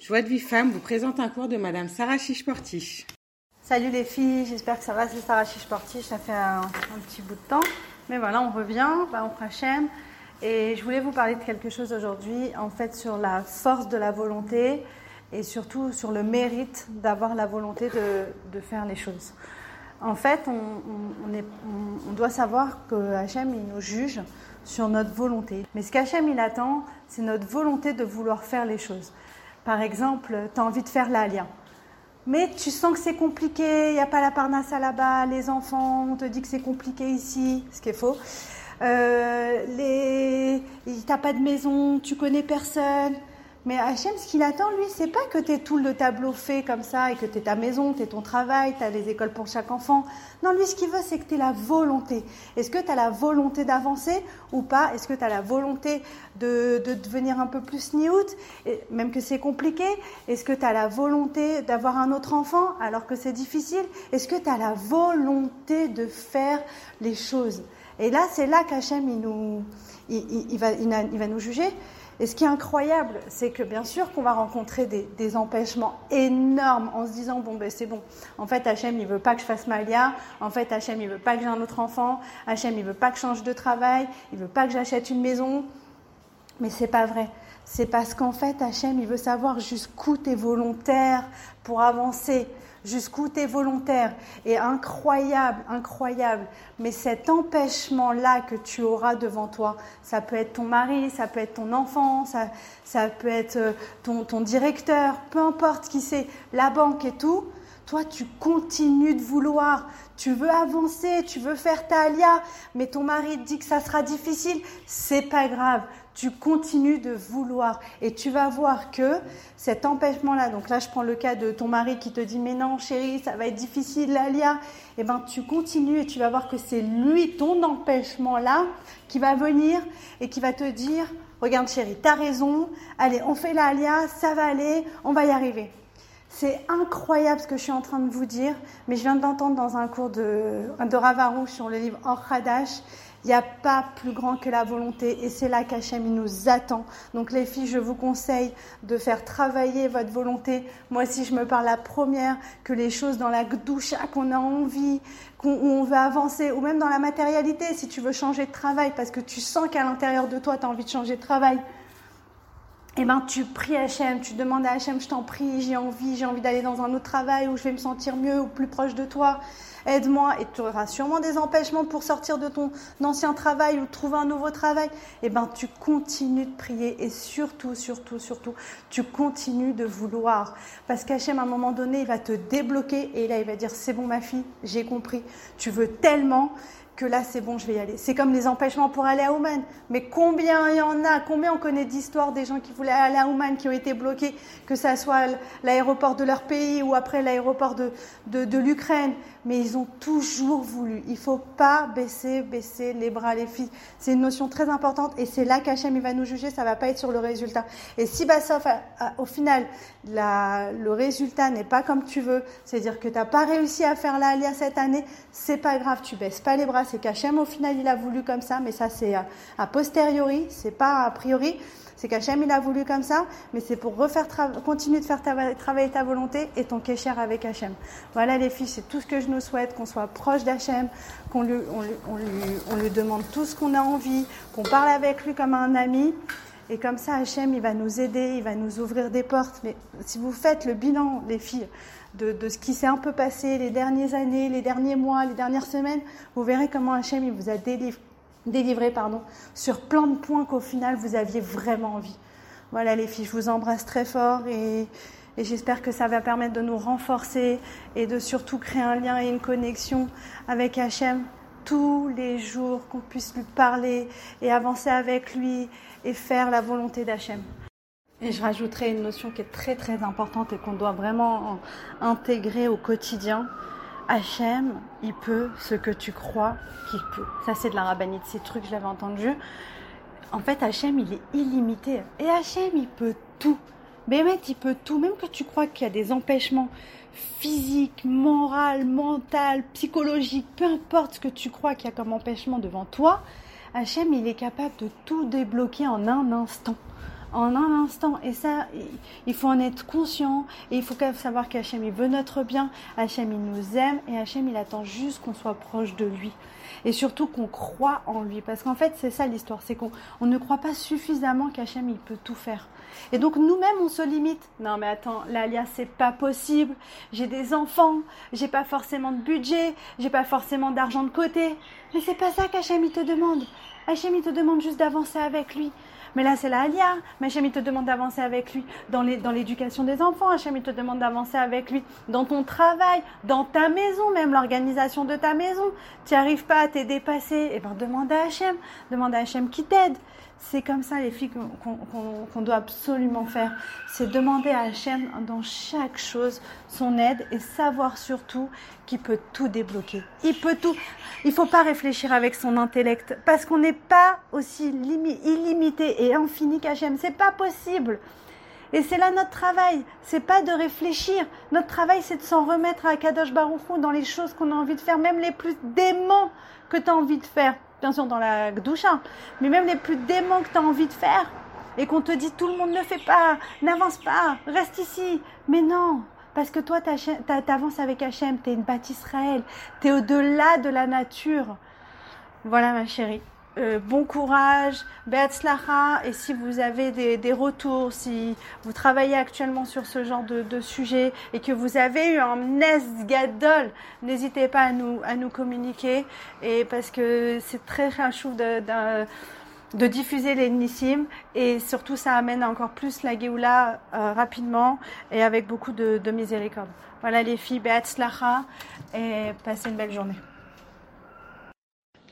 Joie de vie femme vous présente un cours de Madame Sarah Chiche-Portiche. Salut les filles, j'espère que ça va, c'est Sarah Chiche-Portiche, ça fait un, petit bout de temps. Mais voilà, on revient, bah, on prochaine. Et je voulais vous parler de quelque chose aujourd'hui, en fait, sur la force de la volonté et surtout sur le mérite d'avoir la volonté de, faire les choses. En fait, on, doit savoir que Hachem, il nous juge sur notre volonté. Mais ce qu'Hachem, il attend, c'est notre volonté de vouloir faire les choses. Par exemple, tu as envie de faire l'Alia. Mais tu sens que c'est compliqué, il n'y a pas la parnasse là-bas, les enfants, on te dit que c'est compliqué ici, ce qui est faux. Euh, les... Pas de maison, tu connais personne. Mais Hachem, ce qu'il attend, lui, c'est pas que tu tout le tableau fait comme ça et que tu ta maison, tu ton travail, tu as les écoles pour chaque enfant. Non, lui, ce qu'il veut, c'est que tu la volonté. Est-ce que tu as la volonté d'avancer ou pas? Est-ce que tu as la volonté de, de, devenir un peu plus niout, même que c'est compliqué Est-ce que tu as la volonté d'avoir un autre enfant alors que c'est difficile? Est-ce que tu as la volonté de faire les choses? Et là, c'est là qu'Hachem, il, il, il va nous juger. Et ce qui est incroyable, c'est que bien sûr qu'on va rencontrer des, empêchements énormes en se disant bon ben c'est bon. En fait Hachem il veut pas que je fasse ma lia. En fait Hachem il veut pas que j'ai un autre enfant. Hachem il veut pas que je change de travail. Il veut pas que j'achète une maison. Mais c'est pas vrai. C'est parce qu'en fait Hachem il veut savoir jusqu'où tu es volontaire pour avancer jusqu'où tu es volontaire. Et incroyable, incroyable. Mais cet empêchement-là que tu auras devant toi, ça peut être ton mari, ça peut être ton enfant, ça, ça peut être euh, ton, ton directeur, peu importe qui c'est, la banque et tout. Toi, tu continues de vouloir, tu veux avancer, tu veux faire ta alia, mais ton mari te dit que ça sera difficile, c'est pas grave. Tu continues de vouloir. Et tu vas voir que cet empêchement-là, donc là je prends le cas de ton mari qui te dit mais non chérie ça va être difficile Lalia, eh ben tu continues et tu vas voir que c'est lui ton empêchement-là qui va venir et qui va te dire regarde chérie t'as raison, allez on fait la Alia, ça va aller, on va y arriver. C'est incroyable ce que je suis en train de vous dire, mais je viens d'entendre dans un cours de, de Ravarouche sur le livre Or Hadash il n'y a pas plus grand que la volonté et c'est là qu'Hachem nous attend. Donc les filles, je vous conseille de faire travailler votre volonté. Moi si je me parle la première, que les choses dans la douche qu'on a envie, qu'on veut avancer, ou même dans la matérialité, si tu veux changer de travail, parce que tu sens qu'à l'intérieur de toi, tu as envie de changer de travail. Eh ben, tu pries Hachem, tu demandes à Hachem, je t'en prie, j'ai envie, j'ai envie d'aller dans un autre travail où je vais me sentir mieux ou plus proche de toi aide-moi, et tu auras sûrement des empêchements pour sortir de ton ancien travail ou trouver un nouveau travail, eh ben tu continues de prier et surtout, surtout, surtout, tu continues de vouloir. Parce qu'Hachem, à un moment donné, il va te débloquer et là, il va dire, c'est bon ma fille, j'ai compris, tu veux tellement que là c'est bon, je vais y aller. C'est comme les empêchements pour aller à Ouman. Mais combien il y en a Combien on connaît d'histoires des gens qui voulaient aller à Ouman qui ont été bloqués, que ça soit l'aéroport de leur pays ou après l'aéroport de, de, l'Ukraine. Mais ont toujours voulu. Il faut pas baisser, baisser les bras, les filles. C'est une notion très importante et c'est là qu'Hachem va nous juger. Ça va pas être sur le résultat. Et si bah, au final le résultat n'est pas comme tu veux, c'est-à-dire que tu n'as pas réussi à faire la cette année, c'est pas grave. Tu baisses pas les bras c'est qu'Hachem au final il a voulu comme ça, mais ça c'est a posteriori, c'est pas a priori. C'est qu'Hachem il a voulu comme ça, mais c'est pour refaire continuer de faire travailler ta volonté et ton kécher avec Hachem. Voilà les filles, c'est tout ce que je nous souhaite, qu'on soit proche d'Hachem, qu'on lui, on, lui, demande tout ce qu'on a envie, qu'on parle avec lui comme un ami. Et comme ça, Hachem, il va nous aider, il va nous ouvrir des portes. Mais si vous faites le bilan, les filles, de, ce qui s'est un peu passé les dernières années, les derniers mois, les dernières semaines, vous verrez comment Hachem il vous a délivré, pardon, sur plein de points qu'au final vous aviez vraiment envie. Voilà les filles, je vous embrasse très fort et, et j'espère que ça va permettre de nous renforcer et de surtout créer un lien et une connexion avec Hachem tous les jours, qu'on puisse lui parler et avancer avec lui et faire la volonté d'Hachem. Et je rajouterai une notion qui est très très importante et qu'on doit vraiment intégrer au quotidien. Hachem, il peut ce que tu crois qu'il peut. Ça, c'est de la rabbinite, ces trucs, je l'avais entendu. En fait, Hachem, il est illimité. Et Hachem, il peut tout. Bémet, il peut tout. Même que tu crois qu'il y a des empêchements physiques, moraux, mentaux, psychologiques, peu importe ce que tu crois qu'il y a comme empêchement devant toi, Hachem, il est capable de tout débloquer en un instant en un instant. Et ça, il faut en être conscient. Et il faut savoir qu'Hachem, il veut notre bien. Hachem, il nous aime. Et Hachem, il attend juste qu'on soit proche de lui. Et surtout qu'on croit en lui. Parce qu'en fait, c'est ça l'histoire. C'est qu'on on ne croit pas suffisamment qu'Hachem, il peut tout faire. Et donc nous-mêmes, on se limite. Non, mais attends, l'alias, c'est pas possible. J'ai des enfants, j'ai pas forcément de budget, j'ai pas forcément d'argent de côté. Mais c'est pas ça qu'Hachem, il te demande. Hachem, il te demande juste d'avancer avec lui. Mais là, c'est la Alia. Mais Hachem, il te demande d'avancer avec lui dans l'éducation des enfants. Hachem, il te demande d'avancer avec lui dans ton travail, dans ta maison, même l'organisation de ta maison. Tu n'y arrives pas à t'es dépassé. Eh bien, demande à Hachem. Demande à Hachem qui t'aide. C'est comme ça, les filles, qu'on doit absolument faire. C'est demander à Hachem dans chaque chose son aide et savoir surtout qu'il peut tout débloquer. Il peut tout. Il faut pas réfléchir avec son intellect parce qu'on n'est pas aussi illimité et infini qu'Hachem. C'est pas possible. Et c'est là notre travail. C'est pas de réfléchir. Notre travail, c'est de s'en remettre à Kadosh Baruch dans les choses qu'on a envie de faire, même les plus déments que tu as envie de faire dans la doucha, mais même les plus démons que tu as envie de faire, et qu'on te dit tout le monde ne fait pas, n'avance pas, reste ici. Mais non, parce que toi, tu avances avec Hachem, tu es une bâtisse Israël, tu es au-delà de la nature. Voilà ma chérie. Euh, bon courage, Beatzlacha, et si vous avez des, retours, si vous travaillez actuellement sur ce genre de, sujet et que vous avez eu un Nes Gadol, n'hésitez pas à nous, à nous communiquer, et parce que c'est très rachou de, de, diffuser les Nissim, et surtout ça amène encore plus la Géoula euh, rapidement et avec beaucoup de, miséricorde. Voilà les filles, Beatzlacha, et passez une belle journée.